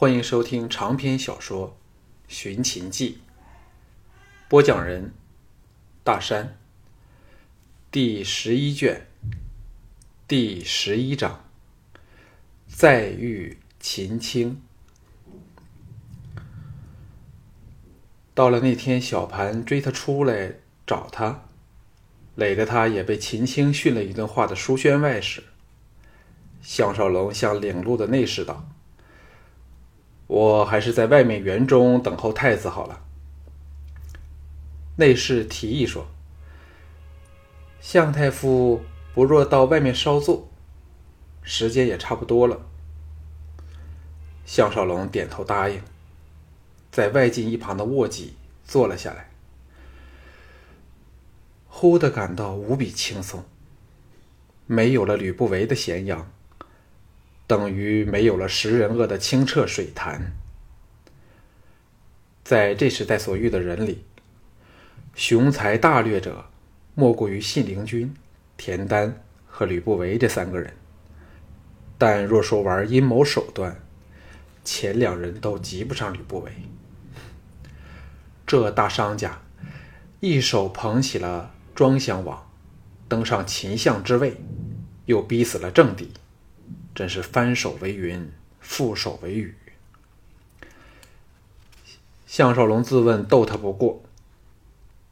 欢迎收听长篇小说《寻秦记》，播讲人：大山。第十一卷，第十一章：再遇秦青。到了那天，小盘追他出来找他，累得他也被秦青训了一顿话的书轩外时，项少龙向领路的内侍道。我还是在外面园中等候太子好了。内侍提议说：“向太傅不若到外面稍坐，时间也差不多了。”项少龙点头答应，在外进一旁的卧几坐了下来，忽的感到无比轻松。没有了吕不韦的咸阳。等于没有了食人鳄的清澈水潭。在这时代所遇的人里，雄才大略者莫过于信陵君、田丹和吕不韦这三个人。但若说玩阴谋手段，前两人都及不上吕不韦。这大商家一手捧起了庄襄王，登上秦相之位，又逼死了政敌。真是翻手为云，覆手为雨。项少龙自问斗他不过，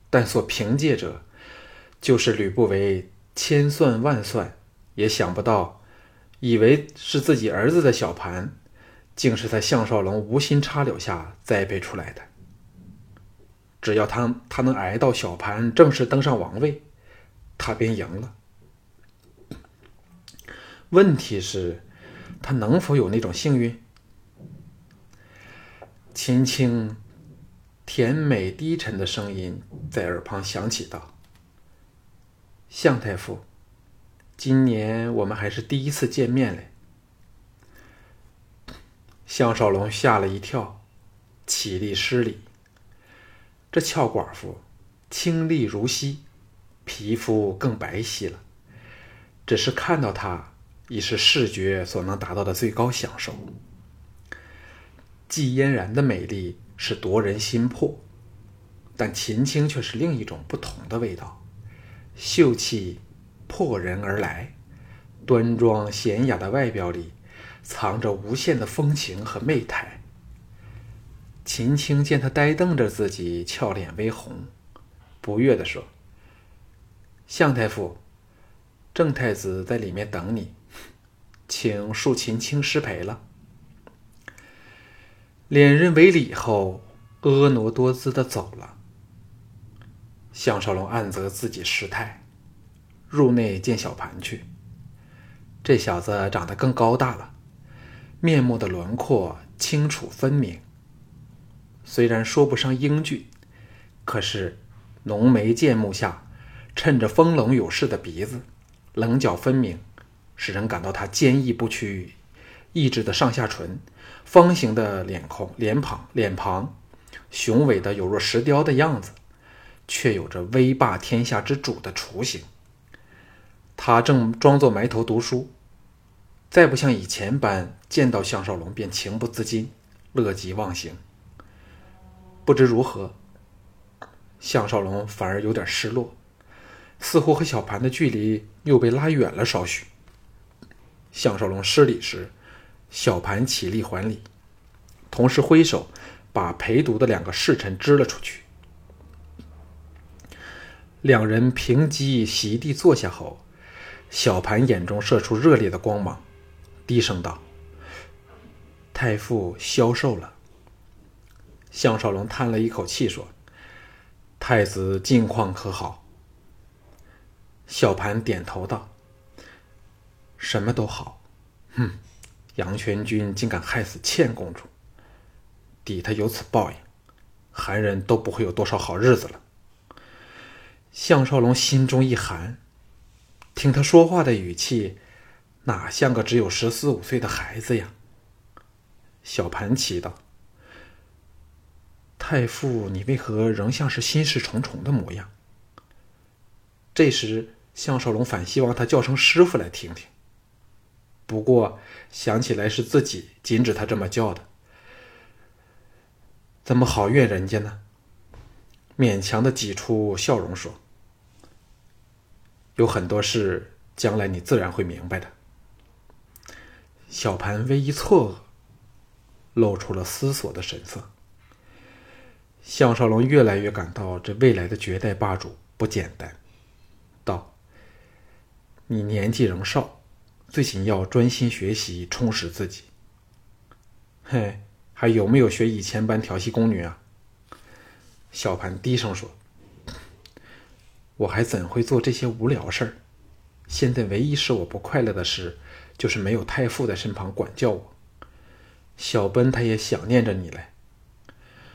但所凭借者，就是吕不韦千算万算也想不到，以为是自己儿子的小盘，竟是在项少龙无心插柳下栽培出来的。只要他他能挨到小盘正式登上王位，他便赢了。问题是，他能否有那种幸运？秦青甜美低沉的声音在耳旁响起道：“向太傅，今年我们还是第一次见面嘞。”项少龙吓了一跳，起立施礼。这俏寡妇清丽如昔，皮肤更白皙了，只是看到她。已是视觉所能达到的最高享受。季嫣然的美丽是夺人心魄，但秦青却是另一种不同的味道，秀气破人而来，端庄娴雅的外表里藏着无限的风情和媚态。秦青见他呆瞪着自己，俏脸微红，不悦地说：“向太傅，郑太子在里面等你。”请恕秦青失陪了。连人为礼后，婀娜多姿的走了。项少龙暗责自己失态，入内见小盘去。这小子长得更高大了，面目的轮廓清楚分明。虽然说不上英俊，可是浓眉剑目下，衬着丰隆有势的鼻子，棱角分明。使人感到他坚毅不屈、意志的上下唇，方形的脸孔、脸庞、脸庞，雄伟的有若石雕的样子，却有着威霸天下之主的雏形。他正装作埋头读书，再不像以前般见到项少龙便情不自禁、乐极忘形。不知如何，项少龙反而有点失落，似乎和小盘的距离又被拉远了少许。项少龙施礼时，小盘起立还礼，同时挥手把陪读的两个侍臣支了出去。两人平击席地坐下后，小盘眼中射出热烈的光芒，低声道：“太傅消瘦了。”项少龙叹了一口气说：“太子近况可好？”小盘点头道。什么都好，哼！杨全军竟敢害死倩公主，抵他有此报应，韩人都不会有多少好日子了。项少龙心中一寒，听他说话的语气，哪像个只有十四五岁的孩子呀？小盘祈道：“太傅，你为何仍像是心事重重的模样？”这时，项少龙反希望他叫声师傅来听听。不过想起来是自己禁止他这么叫的，怎么好怨人家呢？勉强的挤出笑容说：“有很多事，将来你自然会明白的。”小盘微一错愕，露出了思索的神色。项少龙越来越感到这未来的绝代霸主不简单，道：“你年纪仍少，最紧要专心学习，充实自己。嘿，还有没有学以前般调戏宫女啊？”小盘低声说：“我还怎会做这些无聊事儿？现在唯一使我不快乐的事，就是没有太傅在身旁管教我。小奔他也想念着你嘞。”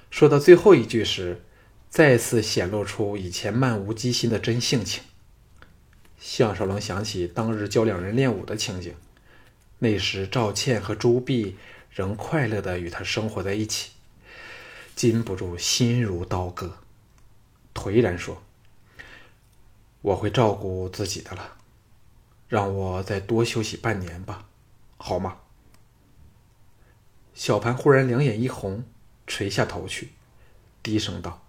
说到最后一句时，再次显露出以前漫无机心的真性情。项少龙想起当日教两人练武的情景，那时赵倩和朱碧仍快乐的与他生活在一起，禁不住心如刀割，颓然说：“我会照顾自己的了，让我再多休息半年吧，好吗？”小盘忽然两眼一红。垂下头去，低声道：“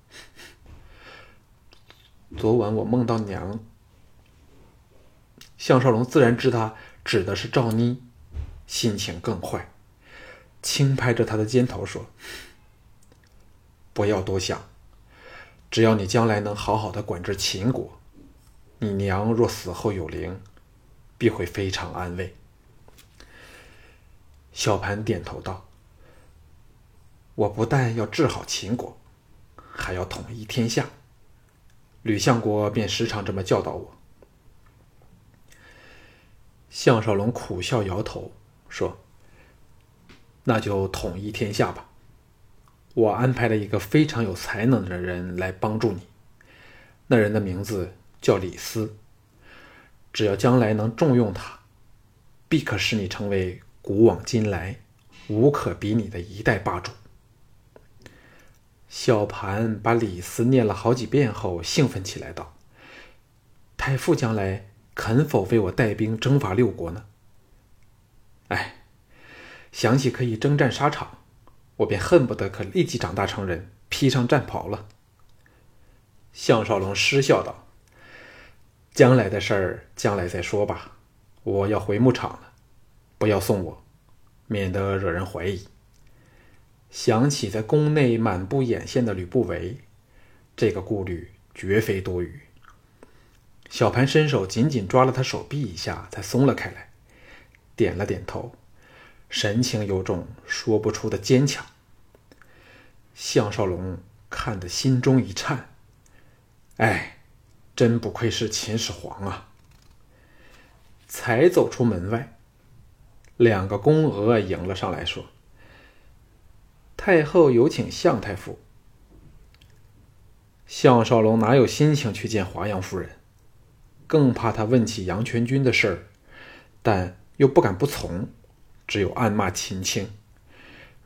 昨晚我梦到娘。”项少龙自然知他指的是赵妮，心情更坏，轻拍着他的肩头说：“不要多想，只要你将来能好好的管制秦国，你娘若死后有灵，必会非常安慰。”小盘点头道。我不但要治好秦国，还要统一天下。吕相国便时常这么教导我。项少龙苦笑摇头说：“那就统一天下吧。我安排了一个非常有才能的人来帮助你。那人的名字叫李斯。只要将来能重用他，必可使你成为古往今来无可比拟的一代霸主。”小盘把李斯念了好几遍后，兴奋起来道：“太傅将来肯否为我带兵征伐六国呢？”哎，想起可以征战沙场，我便恨不得可立即长大成人，披上战袍了。项少龙失笑道：“将来的事儿，将来再说吧。我要回牧场了，不要送我，免得惹人怀疑。”想起在宫内满布眼线的吕不韦，这个顾虑绝非多余。小盘伸手紧紧抓了他手臂一下，才松了开来，点了点头，神情有种说不出的坚强。项少龙看得心中一颤，哎，真不愧是秦始皇啊！才走出门外，两个宫娥迎了上来，说。太后有请向太傅。项少龙哪有心情去见华阳夫人，更怕他问起杨全军的事儿，但又不敢不从，只有暗骂秦青。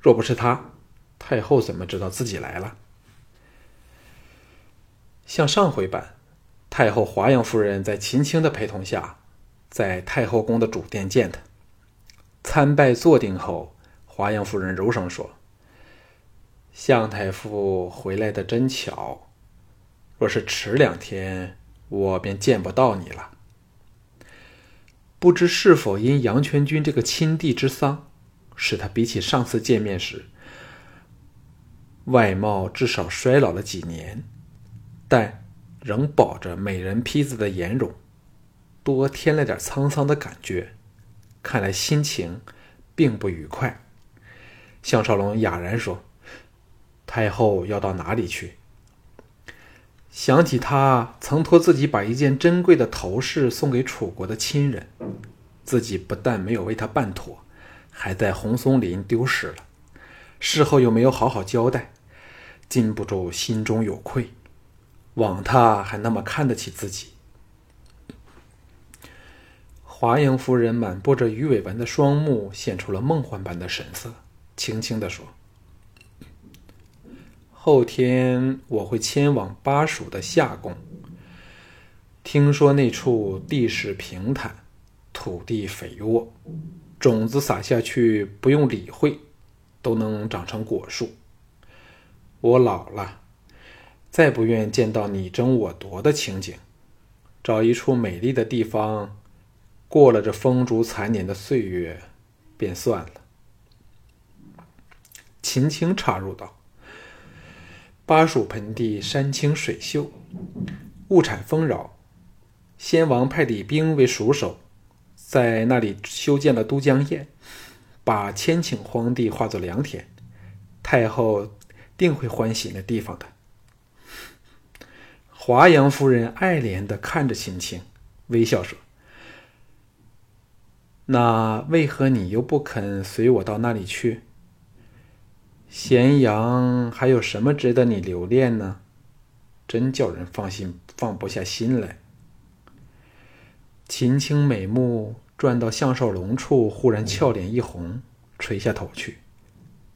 若不是他，太后怎么知道自己来了？像上回般，太后华阳夫人在秦青的陪同下，在太后宫的主殿见他。参拜坐定后，华阳夫人柔声说。向太傅回来的真巧，若是迟两天，我便见不到你了。不知是否因杨全军这个亲弟之丧，使他比起上次见面时，外貌至少衰老了几年，但仍保着美人坯子的颜容，多添了点沧桑的感觉，看来心情并不愉快。项少龙哑然说。太后要到哪里去？想起他曾托自己把一件珍贵的头饰送给楚国的亲人，自己不但没有为他办妥，还在红松林丢失了。事后又没有好好交代，禁不住心中有愧。枉他还那么看得起自己。华阳夫人满布着鱼尾纹的双目现出了梦幻般的神色，轻轻地说。后天我会迁往巴蜀的夏宫。听说那处地势平坦，土地肥沃，种子撒下去不用理会，都能长成果树。我老了，再不愿见到你争我夺的情景，找一处美丽的地方，过了这风烛残年的岁月，便算了。”秦青插入道：“巴蜀盆地山清水秀，物产丰饶。先王派李冰为蜀守，在那里修建了都江堰，把千顷荒地化作良田。太后定会欢喜那地方的。”华阳夫人爱怜的看着秦青，微笑说：“那为何你又不肯随我到那里去？”咸阳还有什么值得你留恋呢？真叫人放心放不下心来。秦青美目转到项少龙处，忽然俏脸一红，垂下头去，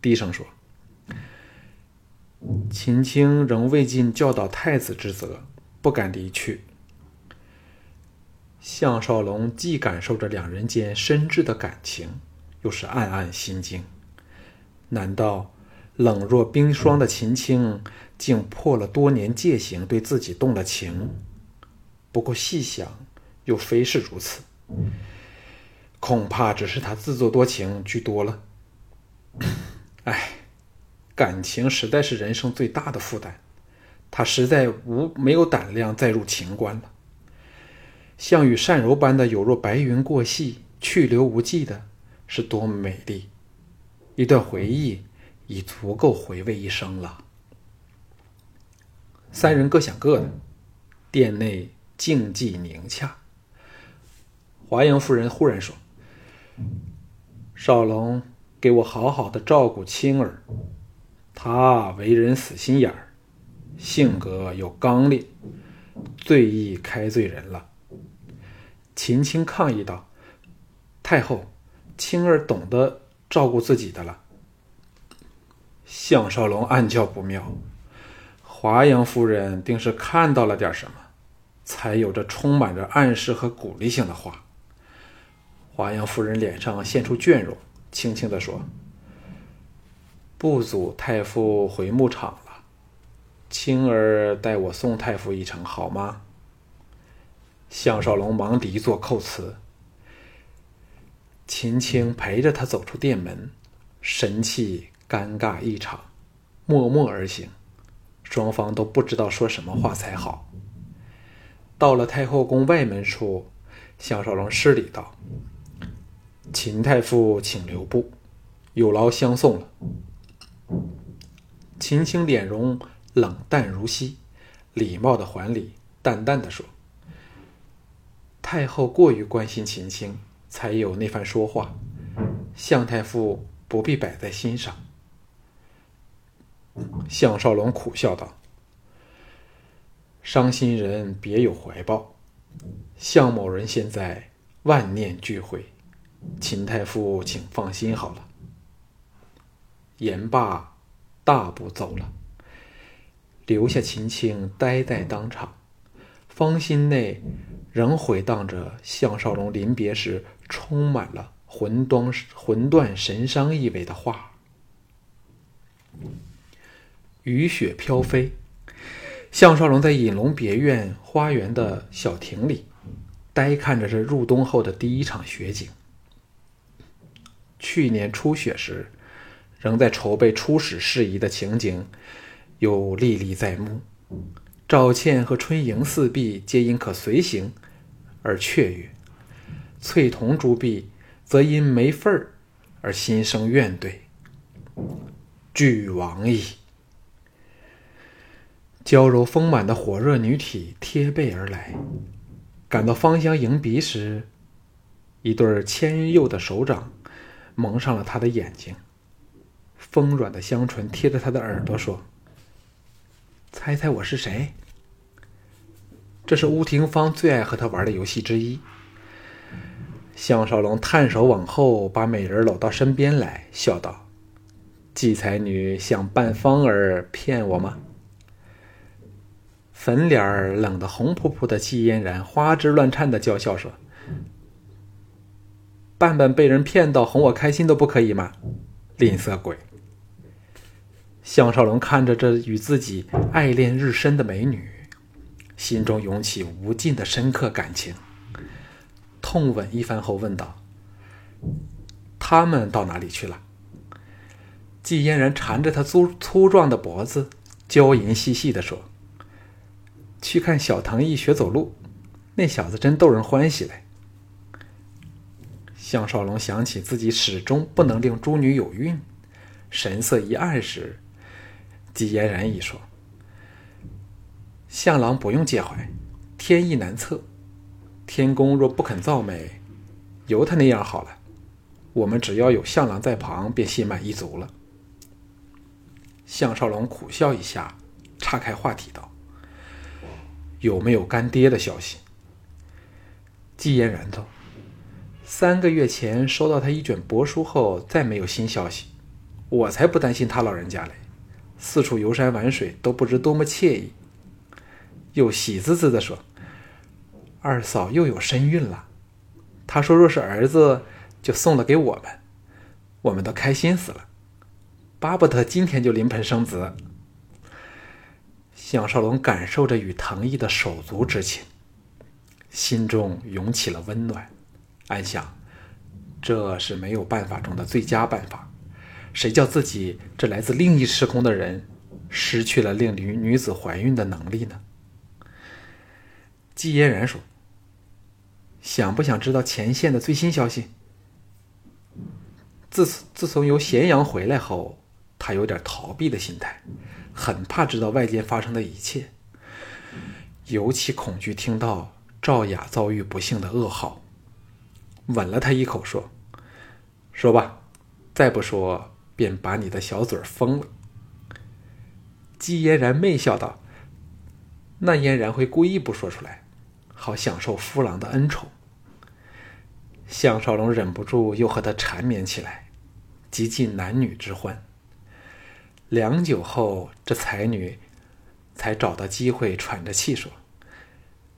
低声说：“秦青仍未尽教导太子之责，不敢离去。”项少龙既感受着两人间深挚的感情，又是暗暗心惊。难道？冷若冰霜的秦青，竟破了多年戒行，对自己动了情。不过细想，又非是如此。恐怕只是他自作多情居多了。唉，感情实在是人生最大的负担，他实在无没有胆量再入情关了。项羽善柔般的有若白云过隙，去留无迹的，是多么美丽一段回忆。已足够回味一生了。三人各想各的，殿内静寂凝洽。华阳夫人忽然说：“少龙，给我好好的照顾青儿。他为人死心眼儿，性格又刚烈，最易开罪人了。”秦青抗议道：“太后，青儿懂得照顾自己的了。”项少龙暗叫不妙，华阳夫人定是看到了点什么，才有着充满着暗示和鼓励性的话。华阳夫人脸上现出倦容，轻轻地说：“不阻太傅回牧场了，青儿代我送太傅一程，好吗？”项少龙忙一做叩辞。秦青陪着他走出店门，神气。尴尬异常，默默而行，双方都不知道说什么话才好。到了太后宫外门处，项少龙施礼道：“秦太傅，请留步，有劳相送了。”秦青脸容冷淡如昔，礼貌的还礼，淡淡的说：“太后过于关心秦青，才有那番说话，向太傅不必摆在心上。”项少龙苦笑道：“伤心人别有怀抱，项某人现在万念俱灰，秦太傅请放心好了。”言罢，大步走了，留下秦青呆在当场，芳心内仍回荡着项少龙临别时充满了魂断魂断神伤意味的话。雨雪飘飞，项少龙在隐龙别院花园的小亭里，呆看着这入冬后的第一场雪景。去年初雪时，仍在筹备出使事宜的情景，又历历在目。赵倩和春莹四婢皆因可随行而雀跃，翠桐朱碧则因没份儿而心生怨怼。俱往矣。娇柔丰满的火热女体贴背而来，赶到芳香迎鼻时，一对纤幼的手掌蒙上了他的眼睛。丰软的香唇贴着他的耳朵说：“猜猜我是谁？”这是乌廷芳最爱和他玩的游戏之一。项少龙探手往后，把美人搂到身边来，笑道：“季才女想扮芳儿骗我吗？”粉脸儿冷得红扑扑的季嫣然花枝乱颤的娇笑说：“半半被人骗到哄我开心都不可以吗？吝啬鬼！”项少龙看着这与自己爱恋日深的美女，心中涌起无尽的深刻感情。痛吻一番后，问道：“他们到哪里去了？”季嫣然缠着他粗粗壮的脖子，娇吟细细的说：“去看小藤义学走路，那小子真逗人欢喜嘞。”项少龙想起自己始终不能令诸女有孕，神色一暗时，季嫣然一说：“项郎不用介怀，天意难测。天公若不肯造美，由他那样好了。我们只要有项郎在旁，便心满意足了。”项少龙苦笑一下，岔开话题道：“有没有干爹的消息？”季嫣然道：“三个月前收到他一卷帛书后，再没有新消息。我才不担心他老人家嘞，四处游山玩水，都不知多么惬意。”又喜滋滋的说：“二嫂又有身孕了，他说若是儿子，就送了给我们，我们都开心死了。”巴不得今天就临盆生子。蒋少龙感受着与藤毅的手足之情，心中涌起了温暖，暗想：这是没有办法中的最佳办法。谁叫自己这来自另一时空的人，失去了令女女子怀孕的能力呢？季嫣然说：“想不想知道前线的最新消息？自自从由咸阳回来后。”他有点逃避的心态，很怕知道外间发生的一切，尤其恐惧听到赵雅遭遇不幸的噩耗。吻了他一口，说：“说吧，再不说便把你的小嘴封了。”姬嫣然媚笑道：“那嫣然会故意不说出来，好享受夫郎的恩宠。”项少龙忍不住又和他缠绵起来，极尽男女之欢。良久后，这才女才找到机会，喘着气说：“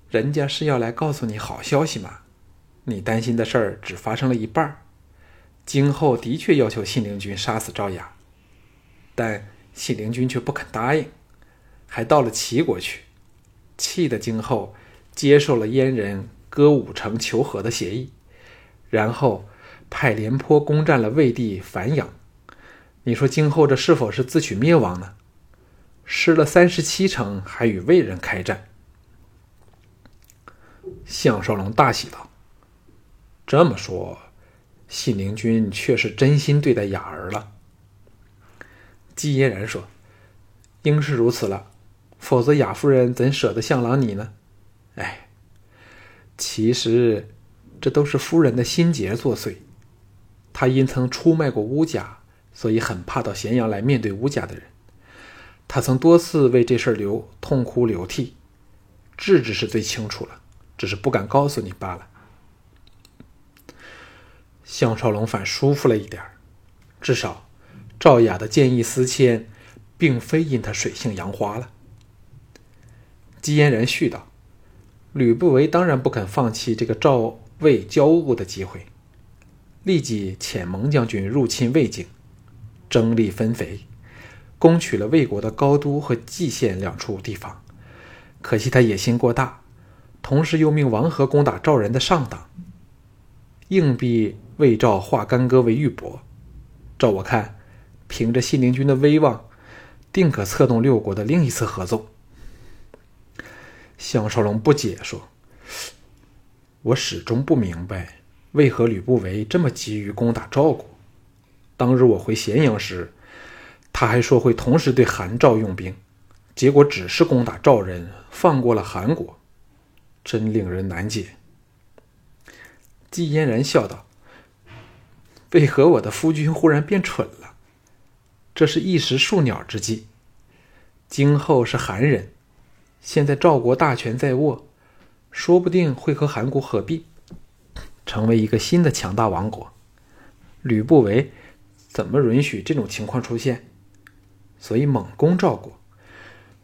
人家是要来告诉你好消息嘛，你担心的事儿只发生了一半儿今后的确要求信陵君杀死赵雅，但信陵君却不肯答应，还到了齐国去，气得今后接受了燕人割武城求和的协议，然后派廉颇攻占了魏地樊阳。”你说今后这是否是自取灭亡呢？失了三十七城，还与魏人开战。项少龙大喜道：“这么说，信陵君却是真心对待雅儿了。”季嫣然说：“应是如此了，否则雅夫人怎舍得向郎你呢？”哎，其实这都是夫人的心结作祟。她因曾出卖过乌家。所以很怕到咸阳来面对吴家的人，他曾多次为这事流痛哭流涕，智智是最清楚了，只是不敢告诉你罢了。项少龙反舒服了一点至少赵雅的见异思迁，并非因他水性杨花了。姬嫣然续道：“吕不韦当然不肯放弃这个赵魏交恶的机会，立即遣蒙将军入侵魏境。”争力分肥，攻取了魏国的高都和蓟县两处地方。可惜他野心过大，同时又命王和攻打赵人的上党，硬逼魏赵化干戈为玉帛。照我看，凭着信陵君的威望，定可策动六国的另一次合纵。项少龙不解说：“我始终不明白，为何吕不韦这么急于攻打赵国？”当日我回咸阳时，他还说会同时对韩赵用兵，结果只是攻打赵人，放过了韩国，真令人难解。季嫣然笑道：“为何我的夫君忽然变蠢了？这是一时树鸟之计。今后是韩人，现在赵国大权在握，说不定会和韩国合并，成为一个新的强大王国。吕不韦。”怎么允许这种情况出现？所以猛攻赵国，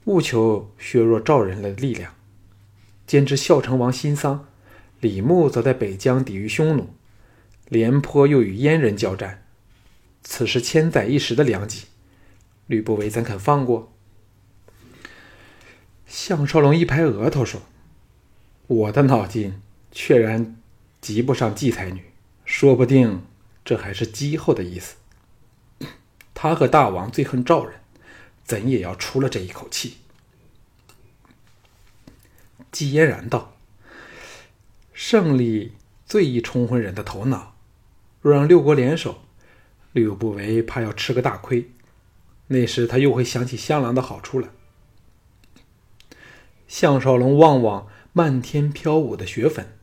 务求削弱赵人的力量。兼之孝成王新丧，李牧则在北疆抵御匈奴，廉颇又与燕人交战，此时千载一时的良机。吕不韦怎肯放过？项少龙一拍额头说：“我的脑筋确然及不上季才女，说不定这还是姬后的意思。他和大王最恨赵人，怎也要出了这一口气。”季嫣然道：“胜利最易冲昏人的头脑，若让六国联手，吕不韦怕要吃个大亏。那时他又会想起香囊的好处了。”项少龙望望漫天飘舞的雪粉，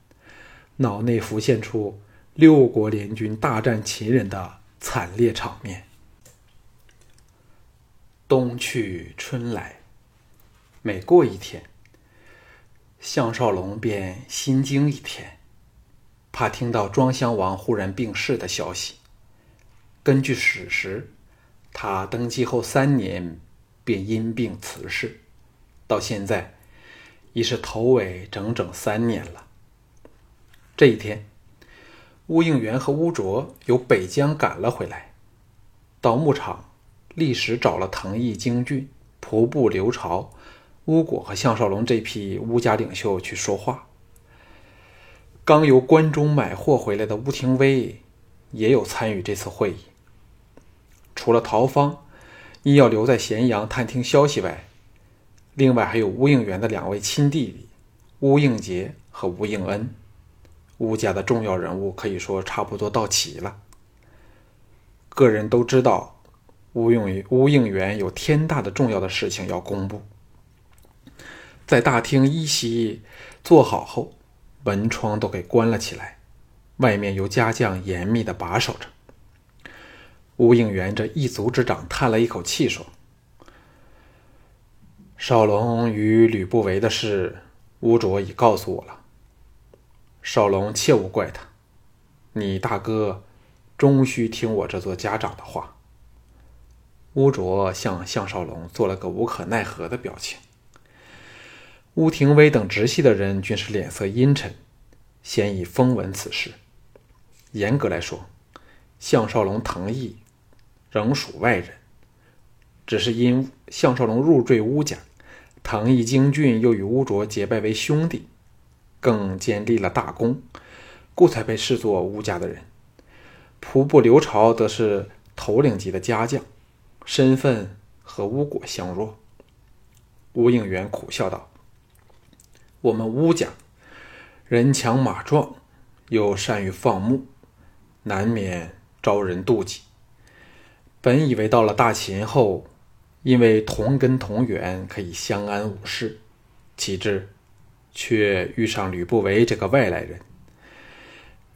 脑内浮现出六国联军大战秦人的惨烈场面。冬去春来，每过一天，项少龙便心惊一天，怕听到庄襄王忽然病逝的消息。根据史实，他登基后三年便因病辞世，到现在。已是头尾整整三年了。这一天，乌应元和乌卓由北疆赶了回来，到牧场，历时找了藤毅、京俊、仆部刘朝、乌果和项少龙这批乌家领袖去说话。刚由关中买货回来的乌廷威也有参与这次会议。除了陶方因要留在咸阳探听消息外，另外还有乌应元的两位亲弟弟乌应杰和乌应恩，乌家的重要人物可以说差不多到齐了。个人都知道，乌应乌应元有天大的重要的事情要公布。在大厅一席坐好后，门窗都给关了起来，外面由家将严密的把守着。乌应元这一族之长叹了一口气说。少龙与吕不韦的事，乌卓已告诉我了。少龙切勿怪他，你大哥终须听我这座家长的话。乌卓向项少龙做了个无可奈何的表情。乌廷威等直系的人均是脸色阴沉，先已风闻此事。严格来说，项少龙藤毅仍属外人。只是因项少龙入赘乌家，唐毅、京俊又与乌卓结拜为兄弟，更兼立了大功，故才被视作乌家的人。仆部刘朝则是头领级的家将，身份和巫果相若。乌应元苦笑道：“我们巫家人强马壮，又善于放牧，难免招人妒忌。本以为到了大秦后。”因为同根同源，可以相安无事，岂知却遇上吕不韦这个外来人。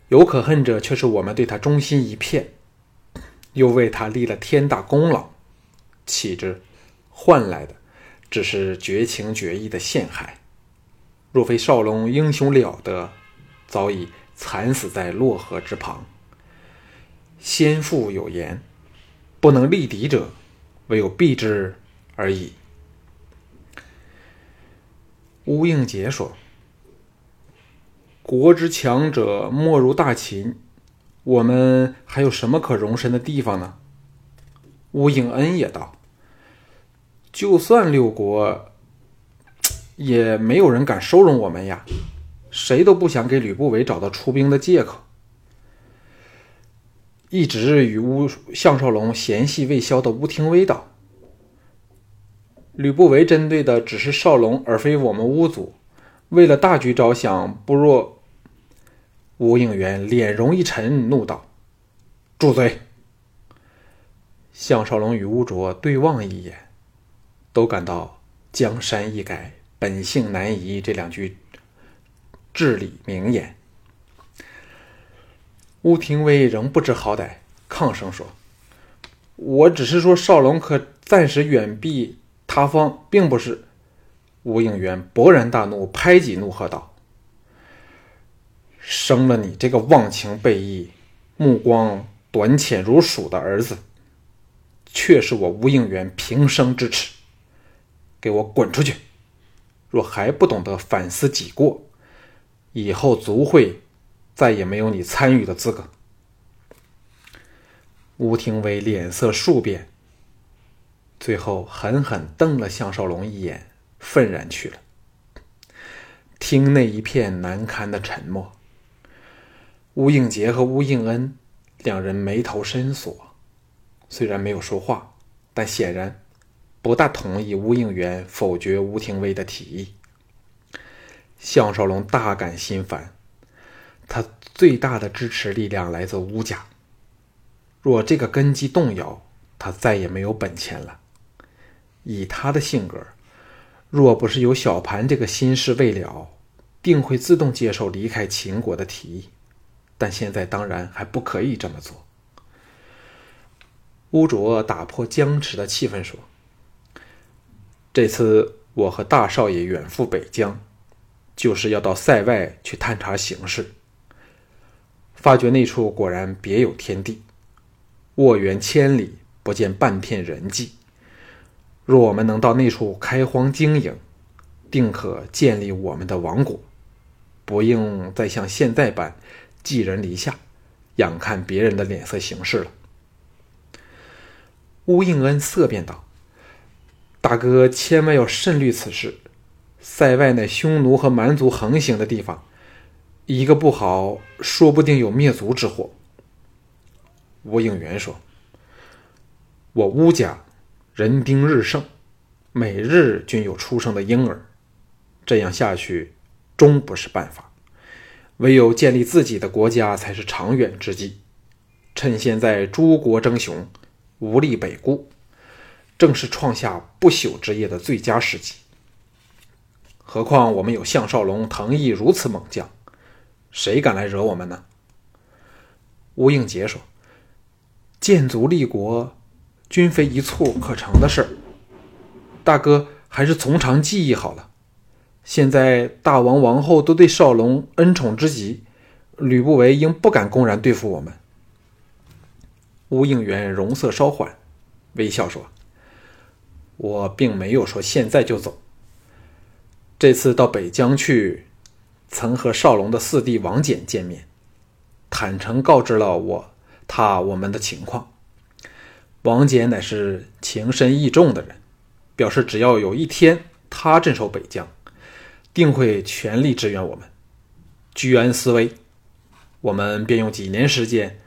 有可恨者，却是我们对他忠心一片，又为他立了天大功劳，岂知换来的只是绝情绝义的陷害。若非少龙英雄了得，早已惨死在洛河之旁。先父有言：不能力敌者。唯有避之而已。乌应杰说：“国之强者莫如大秦，我们还有什么可容身的地方呢？”乌应恩也道：“就算六国，也没有人敢收容我们呀，谁都不想给吕不韦找到出兵的借口。”一直与乌项少龙嫌隙未消的乌廷威道：“吕不韦针对的只是少龙，而非我们乌族。为了大局着想，不若……”吴应元脸容一沉，怒道：“住嘴！”项少龙与乌卓对望一眼，都感到“江山易改，本性难移”这两句至理名言。乌廷威仍不知好歹，抗声说：“我只是说少龙可暂时远避他方，并不是。”吴应元勃然大怒，拍戟怒喝道：“生了你这个忘情背义、目光短浅如鼠的儿子，却是我吴应元平生之耻！给我滚出去！若还不懂得反思己过，以后足会。”再也没有你参与的资格。吴廷威脸色数变，最后狠狠瞪了项少龙一眼，愤然去了。厅内一片难堪的沉默。乌应杰和乌应恩两人眉头深锁，虽然没有说话，但显然不大同意乌应元否决吴廷威的提议。项少龙大感心烦，他最大的支持力量来自乌家，若这个根基动摇，他再也没有本钱了。以他的性格，若不是有小盘这个心事未了，定会自动接受离开秦国的提议。但现在当然还不可以这么做。乌卓打破僵持的气氛说：“这次我和大少爷远赴北疆，就是要到塞外去探查形势。发觉那处果然别有天地，沃原千里，不见半片人迹。若我们能到那处开荒经营，定可建立我们的王国，不用再像现在般。”寄人篱下，仰看别人的脸色行事了。乌应恩色变道：“大哥千万要慎虑此事，塞外乃匈奴和蛮族横行的地方，一个不好，说不定有灭族之祸。”吴应元说：“我乌家人丁日盛，每日均有出生的婴儿，这样下去终不是办法。”唯有建立自己的国家才是长远之计。趁现在诸国争雄，无力北顾，正是创下不朽之业的最佳时机。何况我们有项少龙、藤毅如此猛将，谁敢来惹我们呢？吴应杰说：“建族立国，均非一蹴可成的事儿。大哥还是从长计议好了。”现在大王王后都对少龙恩宠之极，吕不韦应不敢公然对付我们。吴应元容色稍缓，微笑说：“我并没有说现在就走。这次到北疆去，曾和少龙的四弟王翦见面，坦诚告知了我他我们的情况。王翦乃是情深义重的人，表示只要有一天他镇守北疆。”定会全力支援我们。居安思危，我们便用几年时间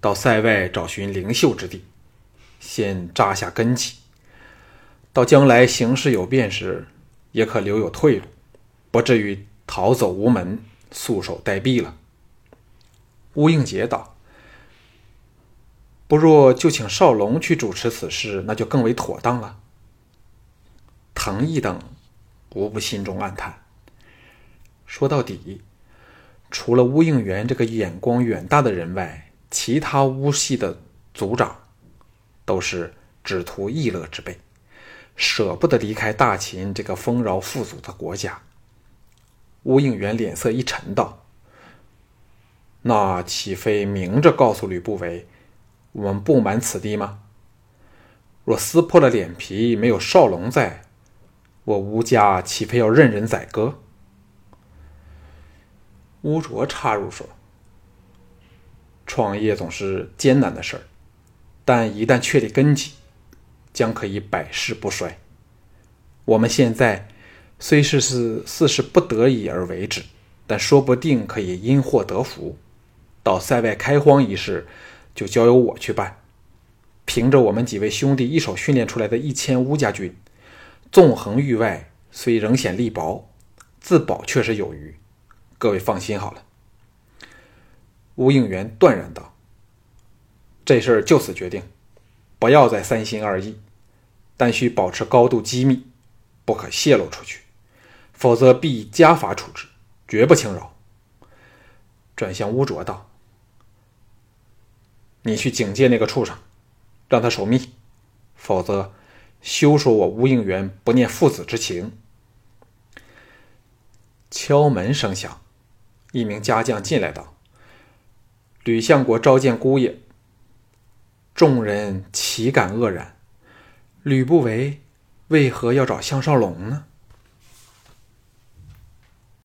到塞外找寻灵秀之地，先扎下根基。到将来形势有变时，也可留有退路，不至于逃走无门、束手待毙了。乌应杰道：“不若就请少龙去主持此事，那就更为妥当了。”藤毅等无不心中暗叹。说到底，除了乌应元这个眼光远大的人外，其他乌系的族长都是只图逸乐之辈，舍不得离开大秦这个丰饶富足的国家。乌应元脸色一沉，道：“那岂非明着告诉吕不韦，我们不满此地吗？若撕破了脸皮，没有少龙在，我吴家岂非要任人宰割？”乌卓插入说：“创业总是艰难的事儿，但一旦确立根基，将可以百世不衰。我们现在虽是是似是不得已而为之，但说不定可以因祸得福。到塞外开荒一事，就交由我去办。凭着我们几位兄弟一手训练出来的一千乌家军，纵横域外，虽仍显力薄，自保却是有余。”各位放心好了。”吴应元断然道，“这事儿就此决定，不要再三心二意，但需保持高度机密，不可泄露出去，否则必加法处置，绝不轻饶。”转向乌卓道：“你去警戒那个畜生，让他守密，否则休说我吴应元不念父子之情。”敲门声响。一名家将进来道：“吕相国召见姑爷。”众人岂敢愕然。吕不韦为何要找项少龙呢？